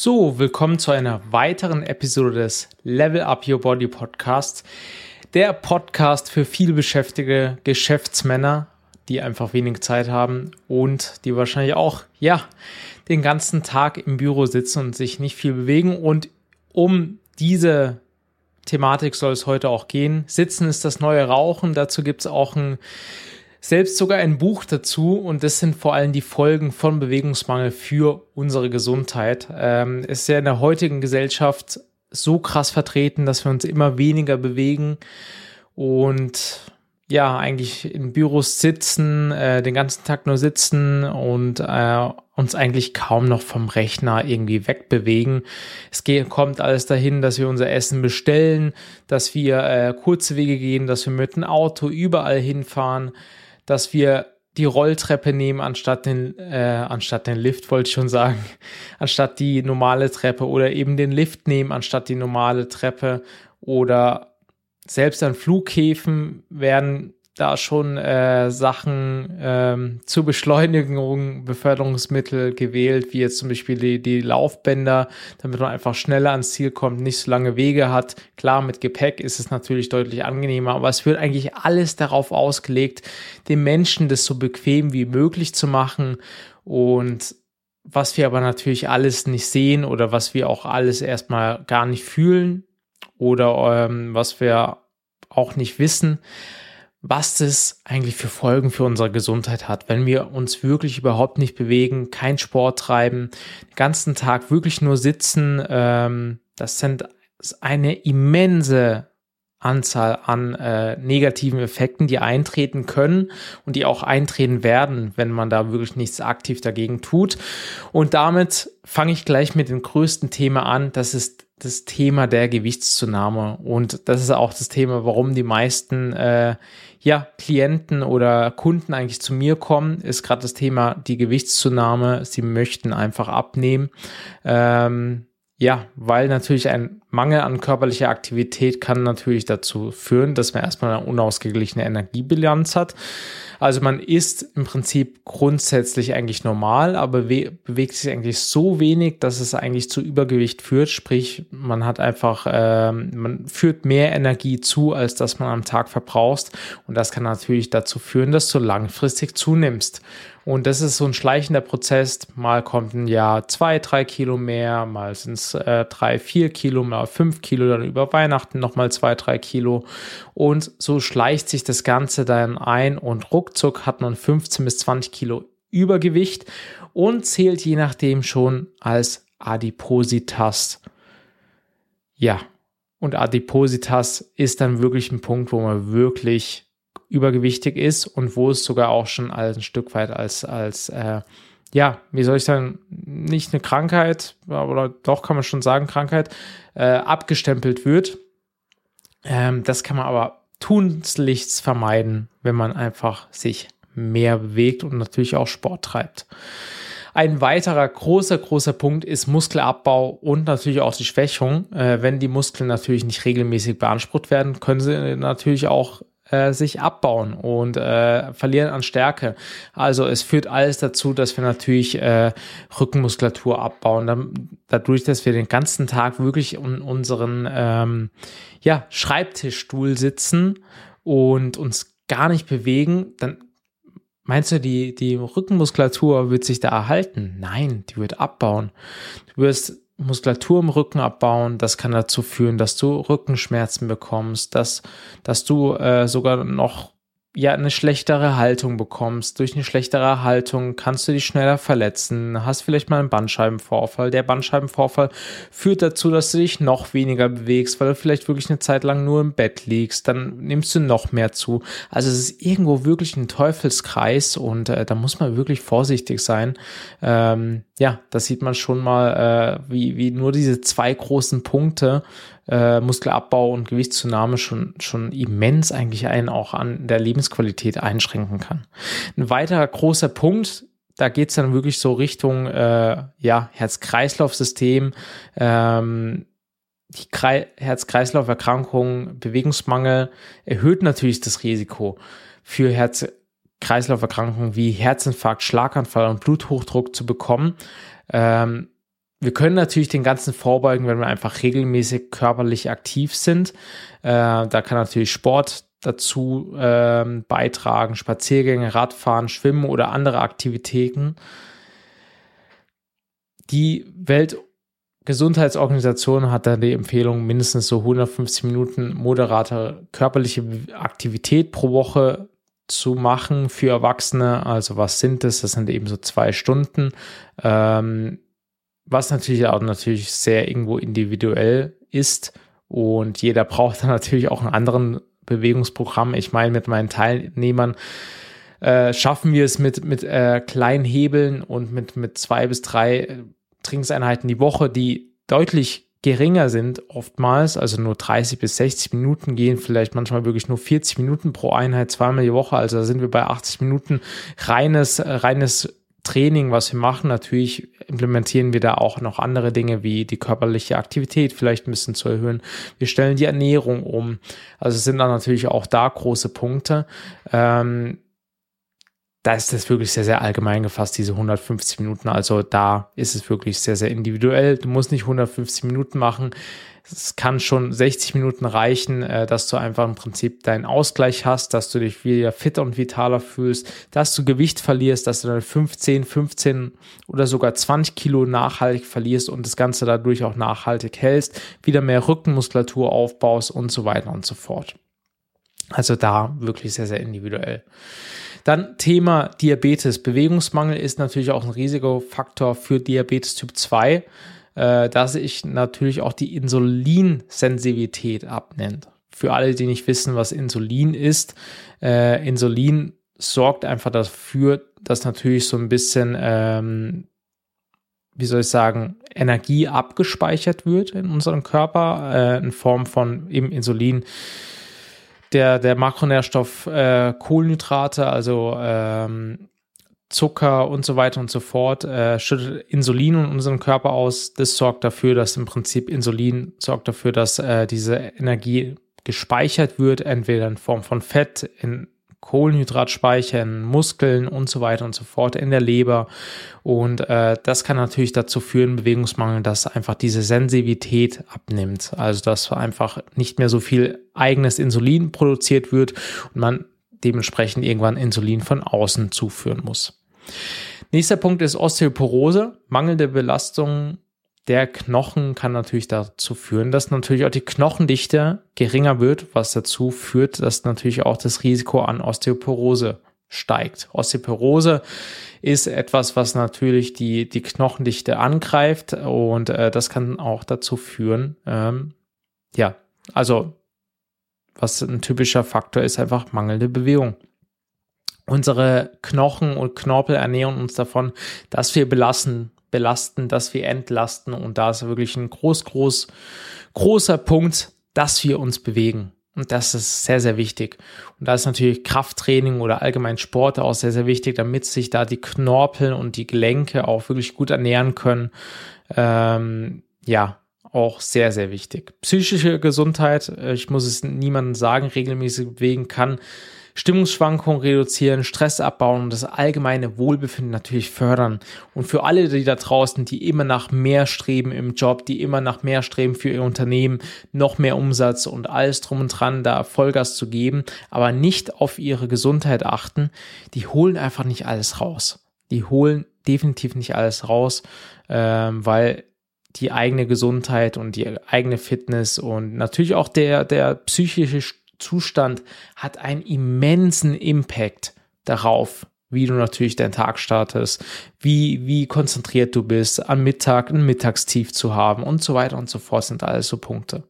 So, willkommen zu einer weiteren Episode des Level Up Your Body Podcasts. Der Podcast für vielbeschäftigte Geschäftsmänner, die einfach wenig Zeit haben und die wahrscheinlich auch, ja, den ganzen Tag im Büro sitzen und sich nicht viel bewegen. Und um diese Thematik soll es heute auch gehen. Sitzen ist das neue Rauchen. Dazu gibt es auch ein selbst sogar ein Buch dazu und das sind vor allem die Folgen von Bewegungsmangel für unsere Gesundheit. Ähm, ist ja in der heutigen Gesellschaft so krass vertreten, dass wir uns immer weniger bewegen und ja, eigentlich in Büros sitzen, äh, den ganzen Tag nur sitzen und äh, uns eigentlich kaum noch vom Rechner irgendwie wegbewegen. Es geht, kommt alles dahin, dass wir unser Essen bestellen, dass wir äh, kurze Wege gehen, dass wir mit dem Auto überall hinfahren dass wir die Rolltreppe nehmen anstatt den, äh, anstatt den Lift, wollte ich schon sagen, anstatt die normale Treppe oder eben den Lift nehmen anstatt die normale Treppe oder selbst an Flughäfen werden da schon äh, Sachen ähm, zur Beschleunigung, Beförderungsmittel gewählt, wie jetzt zum Beispiel die, die Laufbänder, damit man einfach schneller ans Ziel kommt, nicht so lange Wege hat. Klar, mit Gepäck ist es natürlich deutlich angenehmer, aber es wird eigentlich alles darauf ausgelegt, den Menschen das so bequem wie möglich zu machen und was wir aber natürlich alles nicht sehen oder was wir auch alles erstmal gar nicht fühlen oder ähm, was wir auch nicht wissen, was das eigentlich für Folgen für unsere Gesundheit hat, wenn wir uns wirklich überhaupt nicht bewegen, keinen Sport treiben, den ganzen Tag wirklich nur sitzen. Ähm, das sind eine immense Anzahl an äh, negativen Effekten, die eintreten können und die auch eintreten werden, wenn man da wirklich nichts aktiv dagegen tut. Und damit fange ich gleich mit dem größten Thema an. Das ist das Thema der Gewichtszunahme. Und das ist auch das Thema, warum die meisten äh, ja, Klienten oder Kunden eigentlich zu mir kommen, ist gerade das Thema die Gewichtszunahme. Sie möchten einfach abnehmen. Ähm, ja, weil natürlich ein Mangel an körperlicher Aktivität kann natürlich dazu führen, dass man erstmal eine unausgeglichene Energiebilanz hat. Also man ist im Prinzip grundsätzlich eigentlich normal, aber bewegt sich eigentlich so wenig, dass es eigentlich zu Übergewicht führt. Sprich, man hat einfach, äh, man führt mehr Energie zu, als dass man am Tag verbrauchst. Und das kann natürlich dazu führen, dass du langfristig zunimmst. Und das ist so ein schleichender Prozess. Mal kommt ein Jahr zwei, drei Kilo mehr, mal sind es äh, drei, vier Kilo, mal fünf Kilo, dann über Weihnachten nochmal zwei, drei Kilo. Und so schleicht sich das Ganze dann ein und ruckzuck hat man 15 bis 20 Kilo Übergewicht und zählt je nachdem schon als Adipositas. Ja, und Adipositas ist dann wirklich ein Punkt, wo man wirklich übergewichtig ist und wo es sogar auch schon ein Stück weit als, als äh, ja, wie soll ich sagen, nicht eine Krankheit, oder doch kann man schon sagen, Krankheit, äh, abgestempelt wird. Ähm, das kann man aber tunlichst vermeiden, wenn man einfach sich mehr bewegt und natürlich auch Sport treibt. Ein weiterer großer, großer Punkt ist Muskelabbau und natürlich auch die Schwächung. Äh, wenn die Muskeln natürlich nicht regelmäßig beansprucht werden, können sie natürlich auch äh, sich abbauen und äh, verlieren an Stärke. Also es führt alles dazu, dass wir natürlich äh, Rückenmuskulatur abbauen. Dann, dadurch, dass wir den ganzen Tag wirklich in unseren ähm, ja, Schreibtischstuhl sitzen und uns gar nicht bewegen, dann Meinst du, die, die Rückenmuskulatur wird sich da erhalten? Nein, die wird abbauen. Du wirst Muskulatur im Rücken abbauen. Das kann dazu führen, dass du Rückenschmerzen bekommst, dass, dass du äh, sogar noch ja eine schlechtere Haltung bekommst. Durch eine schlechtere Haltung kannst du dich schneller verletzen, hast vielleicht mal einen Bandscheibenvorfall. Der Bandscheibenvorfall führt dazu, dass du dich noch weniger bewegst, weil du vielleicht wirklich eine Zeit lang nur im Bett liegst. Dann nimmst du noch mehr zu. Also es ist irgendwo wirklich ein Teufelskreis und äh, da muss man wirklich vorsichtig sein. Ähm, ja, da sieht man schon mal, äh, wie, wie nur diese zwei großen Punkte äh, Muskelabbau und Gewichtszunahme schon, schon immens eigentlich einen auch an der Lebensqualität einschränken kann. Ein weiterer großer Punkt, da geht's dann wirklich so Richtung äh, ja, Herz-Kreislauf-System, ähm, die Herz-Kreislauf-Erkrankung, Bewegungsmangel erhöht natürlich das Risiko für Herz-Kreislauf-Erkrankungen wie Herzinfarkt, Schlaganfall und Bluthochdruck zu bekommen. Ähm, wir können natürlich den ganzen vorbeugen, wenn wir einfach regelmäßig körperlich aktiv sind. Äh, da kann natürlich Sport dazu ähm, beitragen, Spaziergänge, Radfahren, Schwimmen oder andere Aktivitäten. Die Weltgesundheitsorganisation hat dann die Empfehlung, mindestens so 150 Minuten moderate körperliche Aktivität pro Woche zu machen für Erwachsene. Also was sind das? Das sind eben so zwei Stunden. Ähm, was natürlich auch natürlich sehr irgendwo individuell ist. Und jeder braucht dann natürlich auch einen anderen Bewegungsprogramm. Ich meine, mit meinen Teilnehmern äh, schaffen wir es mit, mit äh, kleinen Hebeln und mit, mit zwei bis drei äh, Trainingseinheiten die Woche, die deutlich geringer sind oftmals, also nur 30 bis 60 Minuten gehen, vielleicht manchmal wirklich nur 40 Minuten pro Einheit, zweimal die Woche, also da sind wir bei 80 Minuten reines, reines Training, was wir machen. Natürlich implementieren wir da auch noch andere Dinge wie die körperliche Aktivität vielleicht ein bisschen zu erhöhen. Wir stellen die Ernährung um. Also sind dann natürlich auch da große Punkte. Ähm, da ist das wirklich sehr, sehr allgemein gefasst, diese 150 Minuten. Also da ist es wirklich sehr, sehr individuell. Du musst nicht 150 Minuten machen. Es kann schon 60 Minuten reichen, äh, dass du einfach im Prinzip deinen Ausgleich hast, dass du dich wieder fitter und vitaler fühlst, dass du Gewicht verlierst, dass du dann 15, 15 oder sogar 20 Kilo nachhaltig verlierst und das Ganze dadurch auch nachhaltig hältst, wieder mehr Rückenmuskulatur aufbaust und so weiter und so fort. Also da wirklich sehr, sehr individuell. Dann Thema Diabetes. Bewegungsmangel ist natürlich auch ein Risikofaktor für Diabetes Typ 2 äh, dass sich natürlich auch die Insulinsensitivität abnimmt. Für alle, die nicht wissen, was Insulin ist, äh, Insulin sorgt einfach dafür, dass natürlich so ein bisschen, ähm, wie soll ich sagen, Energie abgespeichert wird in unserem Körper äh, in Form von eben Insulin. Der, der Makronährstoff äh, Kohlenhydrate, also ähm, Zucker und so weiter und so fort, äh, schüttet Insulin in unserem Körper aus. Das sorgt dafür, dass im Prinzip Insulin sorgt dafür, dass äh, diese Energie gespeichert wird, entweder in Form von Fett, in Kohlenhydratspeicher, in Muskeln und so weiter und so fort, in der Leber. Und äh, das kann natürlich dazu führen, Bewegungsmangel, dass einfach diese Sensitivität abnimmt. Also dass einfach nicht mehr so viel eigenes Insulin produziert wird und man dementsprechend irgendwann Insulin von außen zuführen muss. Nächster Punkt ist Osteoporose. Mangelnde Belastung der Knochen kann natürlich dazu führen, dass natürlich auch die Knochendichte geringer wird, was dazu führt, dass natürlich auch das Risiko an Osteoporose steigt. Osteoporose ist etwas, was natürlich die, die Knochendichte angreift und äh, das kann auch dazu führen, ähm, ja, also was ein typischer Faktor ist, einfach mangelnde Bewegung unsere Knochen und Knorpel ernähren uns davon, dass wir belasten, belasten, dass wir entlasten. Und da ist wirklich ein groß, groß, großer Punkt, dass wir uns bewegen. Und das ist sehr, sehr wichtig. Und da ist natürlich Krafttraining oder allgemein Sport auch sehr, sehr wichtig, damit sich da die Knorpel und die Gelenke auch wirklich gut ernähren können. Ähm, ja, auch sehr, sehr wichtig. Psychische Gesundheit, äh, ich muss es niemandem sagen, regelmäßig bewegen kann Stimmungsschwankungen reduzieren, Stress abbauen und das allgemeine Wohlbefinden natürlich fördern. Und für alle die da draußen, die immer nach mehr streben im Job, die immer nach mehr streben für ihr Unternehmen, noch mehr Umsatz und alles drum und dran, da Vollgas zu geben, aber nicht auf ihre Gesundheit achten, die holen einfach nicht alles raus. Die holen definitiv nicht alles raus, ähm, weil die eigene Gesundheit und die eigene Fitness und natürlich auch der, der psychische Zustand hat einen immensen Impact darauf, wie du natürlich deinen Tag startest, wie, wie konzentriert du bist, am Mittag ein Mittagstief zu haben und so weiter und so fort sind alles so Punkte.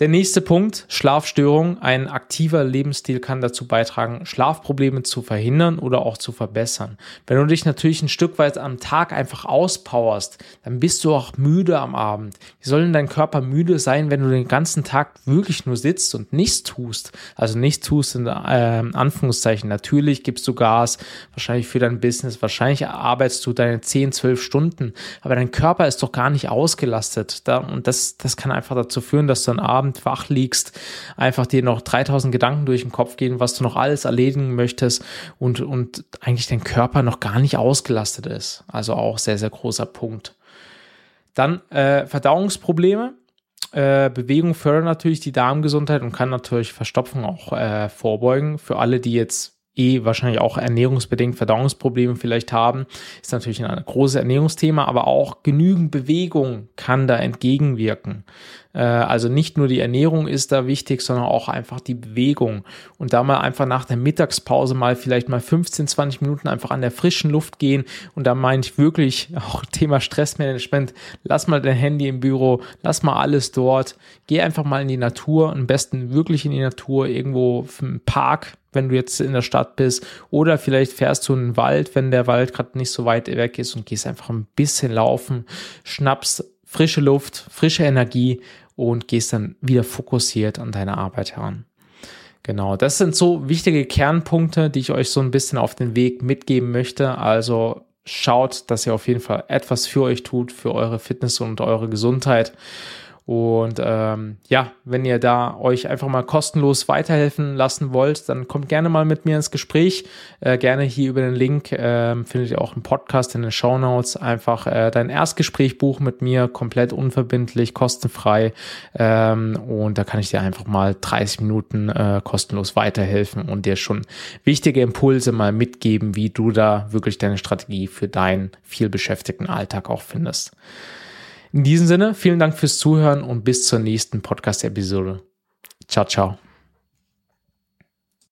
Der nächste Punkt, Schlafstörung. Ein aktiver Lebensstil kann dazu beitragen, Schlafprobleme zu verhindern oder auch zu verbessern. Wenn du dich natürlich ein Stück weit am Tag einfach auspowerst, dann bist du auch müde am Abend. Wie soll denn dein Körper müde sein, wenn du den ganzen Tag wirklich nur sitzt und nichts tust? Also nichts tust in äh, Anführungszeichen. Natürlich gibst du Gas, wahrscheinlich für dein Business, wahrscheinlich arbeitest du deine 10, 12 Stunden, aber dein Körper ist doch gar nicht ausgelastet. Da, und das, das kann einfach dazu führen, dass du am Abend Abend wach liegst, einfach dir noch 3000 Gedanken durch den Kopf gehen, was du noch alles erledigen möchtest und, und eigentlich dein Körper noch gar nicht ausgelastet ist. Also auch sehr, sehr großer Punkt. Dann äh, Verdauungsprobleme. Äh, Bewegung fördert natürlich die Darmgesundheit und kann natürlich Verstopfung auch äh, vorbeugen. Für alle, die jetzt eh wahrscheinlich auch ernährungsbedingt Verdauungsprobleme vielleicht haben, ist natürlich ein großes Ernährungsthema, aber auch genügend Bewegung kann da entgegenwirken. Äh, also nicht nur die Ernährung ist da wichtig, sondern auch einfach die Bewegung. Und da mal einfach nach der Mittagspause mal vielleicht mal 15, 20 Minuten einfach an der frischen Luft gehen. Und da meine ich wirklich auch Thema Stressmanagement. Lass mal dein Handy im Büro, lass mal alles dort. Geh einfach mal in die Natur, am besten wirklich in die Natur, irgendwo im Park, wenn du jetzt in der Stadt bist. Oder vielleicht fährst du in den Wald, wenn der Wald gerade nicht so weit weg ist und gehst einfach ein bisschen laufen, schnappst frische Luft, frische Energie und gehst dann wieder fokussiert an deine Arbeit heran. Genau, das sind so wichtige Kernpunkte, die ich euch so ein bisschen auf den Weg mitgeben möchte. Also schaut, dass ihr auf jeden Fall etwas für euch tut, für eure Fitness und eure Gesundheit. Und ähm, ja, wenn ihr da euch einfach mal kostenlos weiterhelfen lassen wollt, dann kommt gerne mal mit mir ins Gespräch. Äh, gerne hier über den Link äh, findet ihr auch einen Podcast in den Show Notes. Einfach äh, dein Erstgespräch buchen mit mir, komplett unverbindlich, kostenfrei. Ähm, und da kann ich dir einfach mal 30 Minuten äh, kostenlos weiterhelfen und dir schon wichtige Impulse mal mitgeben, wie du da wirklich deine Strategie für deinen vielbeschäftigten Alltag auch findest. In diesem Sinne, vielen Dank fürs Zuhören und bis zur nächsten Podcast-Episode. Ciao, ciao.